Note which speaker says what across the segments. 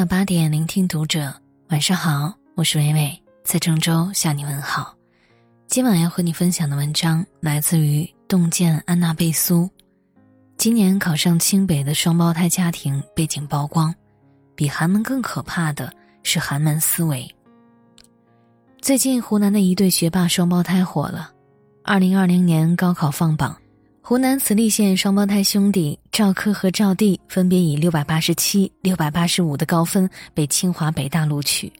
Speaker 1: 晚八点，聆听读者。晚上好，我是微微，在郑州向你问好。今晚要和你分享的文章来自于洞见安娜贝苏。今年考上清北的双胞胎家庭背景曝光，比寒门更可怕的是寒门思维。最近湖南的一对学霸双胞胎火了，二零二零年高考放榜。湖南慈利县双胞胎兄弟赵科和赵地分别以六百八十七、六百八十五的高分被清华北大录取。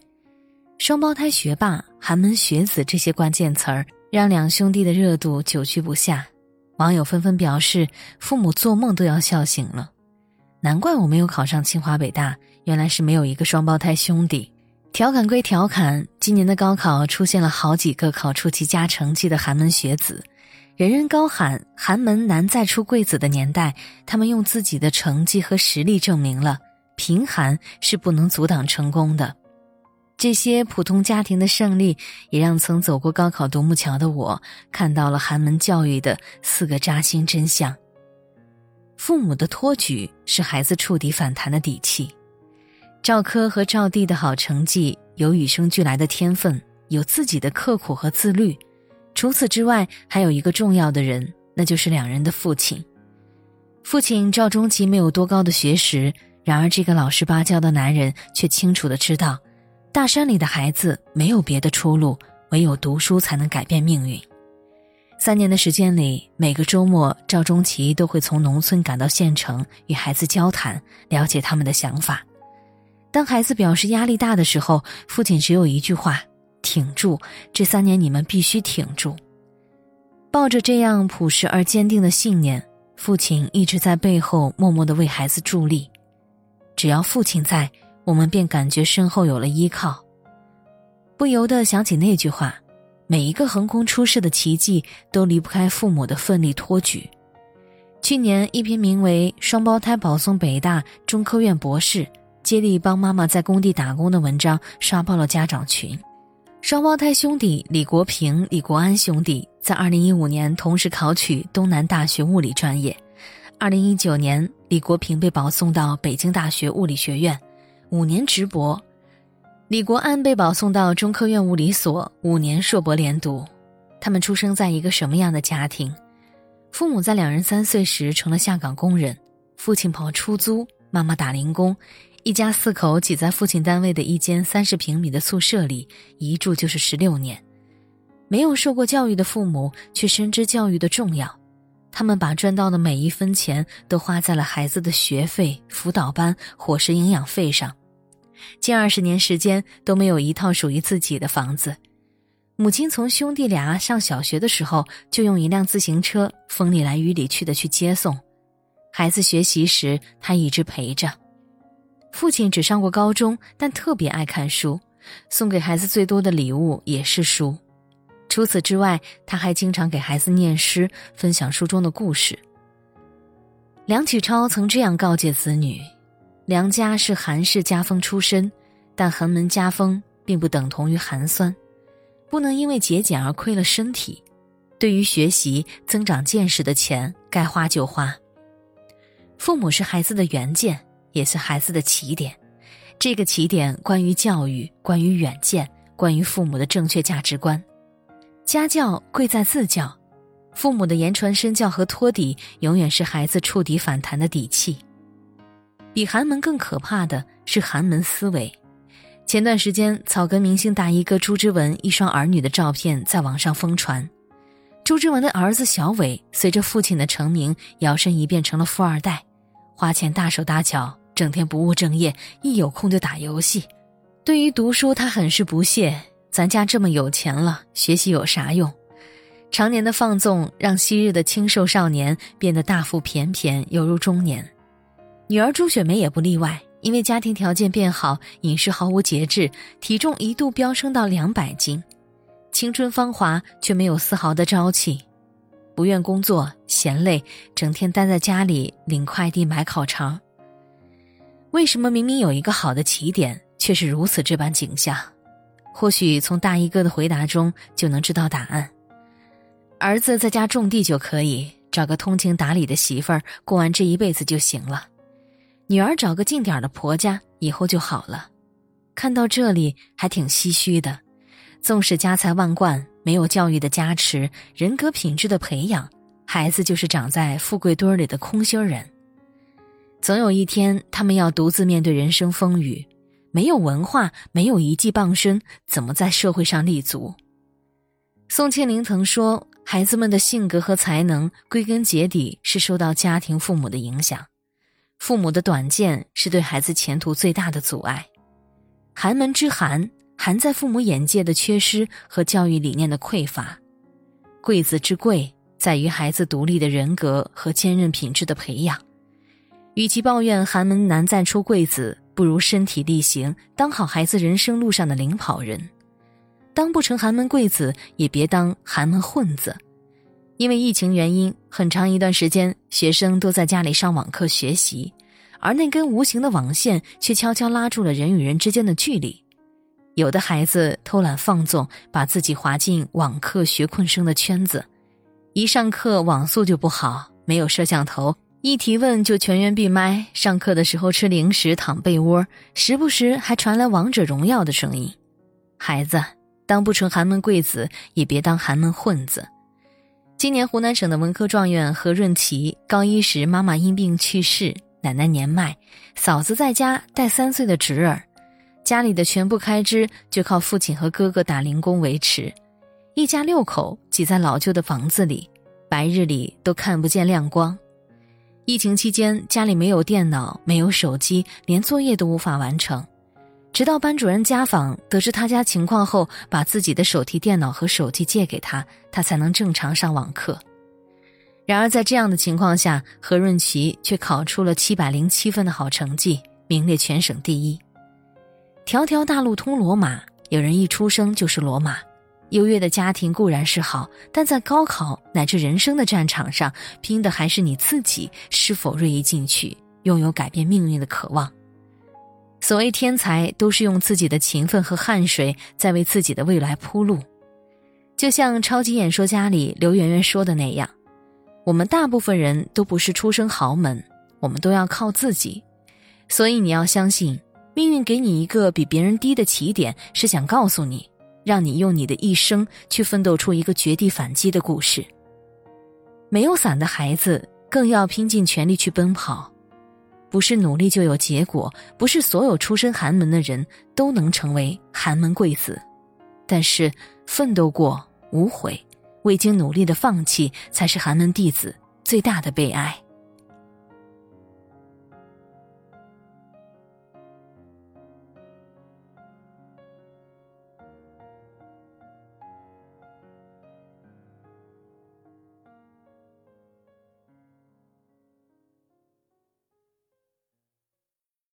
Speaker 1: 双胞胎学霸、寒门学子这些关键词儿，让两兄弟的热度久居不下。网友纷纷表示，父母做梦都要笑醒了。难怪我没有考上清华北大，原来是没有一个双胞胎兄弟。调侃归调侃，今年的高考出现了好几个考出极佳成绩的寒门学子。人人高喊“寒门难再出贵子”的年代，他们用自己的成绩和实力证明了贫寒是不能阻挡成功的。这些普通家庭的胜利，也让曾走过高考独木桥的我看到了寒门教育的四个扎心真相：父母的托举是孩子触底反弹的底气；赵科和赵地的好成绩有与生俱来的天分，有自己的刻苦和自律。除此之外，还有一个重要的人，那就是两人的父亲。父亲赵中奇没有多高的学识，然而这个老实巴交的男人却清楚的知道，大山里的孩子没有别的出路，唯有读书才能改变命运。三年的时间里，每个周末，赵中奇都会从农村赶到县城与孩子交谈，了解他们的想法。当孩子表示压力大的时候，父亲只有一句话。挺住！这三年你们必须挺住。抱着这样朴实而坚定的信念，父亲一直在背后默默的为孩子助力。只要父亲在，我们便感觉身后有了依靠。不由得想起那句话：每一个横空出世的奇迹，都离不开父母的奋力托举。去年，一篇名为《双胞胎保送北大中科院博士，接力帮妈妈在工地打工》的文章刷爆了家长群。双胞胎兄弟李国平、李国安兄弟在2015年同时考取东南大学物理专业。2019年，李国平被保送到北京大学物理学院，五年直博；李国安被保送到中科院物理所，五年硕博连读。他们出生在一个什么样的家庭？父母在两人三岁时成了下岗工人，父亲跑出租，妈妈打零工。一家四口挤在父亲单位的一间三十平米的宿舍里，一住就是十六年。没有受过教育的父母却深知教育的重要，他们把赚到的每一分钱都花在了孩子的学费、辅导班、伙食营养费上。近二十年时间都没有一套属于自己的房子。母亲从兄弟俩上小学的时候就用一辆自行车风里来雨里去的去接送，孩子学习时他一直陪着。父亲只上过高中，但特别爱看书，送给孩子最多的礼物也是书。除此之外，他还经常给孩子念诗，分享书中的故事。梁启超曾这样告诫子女：“梁家是寒氏家风出身，但寒门家风并不等同于寒酸，不能因为节俭而亏了身体。对于学习增长见识的钱，该花就花。父母是孩子的原件。”也是孩子的起点，这个起点关于教育，关于远见，关于父母的正确价值观。家教贵在自教，父母的言传身教和托底，永远是孩子触底反弹的底气。比寒门更可怕的是寒门思维。前段时间，草根明星大衣哥朱之文一双儿女的照片在网上疯传。朱之文的儿子小伟随着父亲的成名，摇身一变成了富二代，花钱大手大脚。整天不务正业，一有空就打游戏。对于读书，他很是不屑。咱家这么有钱了，学习有啥用？常年的放纵，让昔日的清瘦少年变得大腹便便，犹如中年。女儿朱雪梅也不例外，因为家庭条件变好，饮食毫无节制，体重一度飙升到两百斤。青春芳华，却没有丝毫的朝气，不愿工作，嫌累，整天待在家里领快递、买烤肠。为什么明明有一个好的起点，却是如此这般景象？或许从大衣哥的回答中就能知道答案。儿子在家种地就可以，找个通情达理的媳妇儿，过完这一辈子就行了。女儿找个近点的婆家，以后就好了。看到这里还挺唏嘘的，纵使家财万贯，没有教育的加持，人格品质的培养，孩子就是长在富贵堆里的空心人。总有一天，他们要独自面对人生风雨，没有文化，没有一技傍身，怎么在社会上立足？宋庆龄曾说：“孩子们的性格和才能，归根结底是受到家庭父母的影响。父母的短见是对孩子前途最大的阻碍。寒门之寒，寒在父母眼界的缺失和教育理念的匮乏；贵子之贵，在于孩子独立的人格和坚韧品质的培养。”与其抱怨寒门难再出贵子，不如身体力行，当好孩子人生路上的领跑人。当不成寒门贵子，也别当寒门混子。因为疫情原因，很长一段时间，学生都在家里上网课学习，而那根无形的网线却悄悄拉住了人与人之间的距离。有的孩子偷懒放纵，把自己划进网课学困生的圈子，一上课网速就不好，没有摄像头。一提问就全员闭麦，上课的时候吃零食躺被窝，时不时还传来王者荣耀的声音。孩子当不成寒门贵子，也别当寒门混子。今年湖南省的文科状元何润琪，高一时妈妈因病去世，奶奶年迈，嫂子在家带三岁的侄儿，家里的全部开支就靠父亲和哥哥打零工维持，一家六口挤在老旧的房子里，白日里都看不见亮光。疫情期间，家里没有电脑，没有手机，连作业都无法完成。直到班主任家访，得知他家情况后，把自己的手提电脑和手机借给他，他才能正常上网课。然而，在这样的情况下，何润琪却考出了七百零七分的好成绩，名列全省第一。条条大路通罗马，有人一出生就是罗马。优越的家庭固然是好，但在高考乃至人生的战场上，拼的还是你自己是否锐意进取，拥有改变命运的渴望。所谓天才，都是用自己的勤奋和汗水在为自己的未来铺路。就像《超级演说家》里刘媛媛说的那样：“我们大部分人都不是出身豪门，我们都要靠自己。所以你要相信，命运给你一个比别人低的起点，是想告诉你。”让你用你的一生去奋斗出一个绝地反击的故事。没有伞的孩子更要拼尽全力去奔跑，不是努力就有结果，不是所有出身寒门的人都能成为寒门贵子，但是奋斗过无悔，未经努力的放弃，才是寒门弟子最大的悲哀。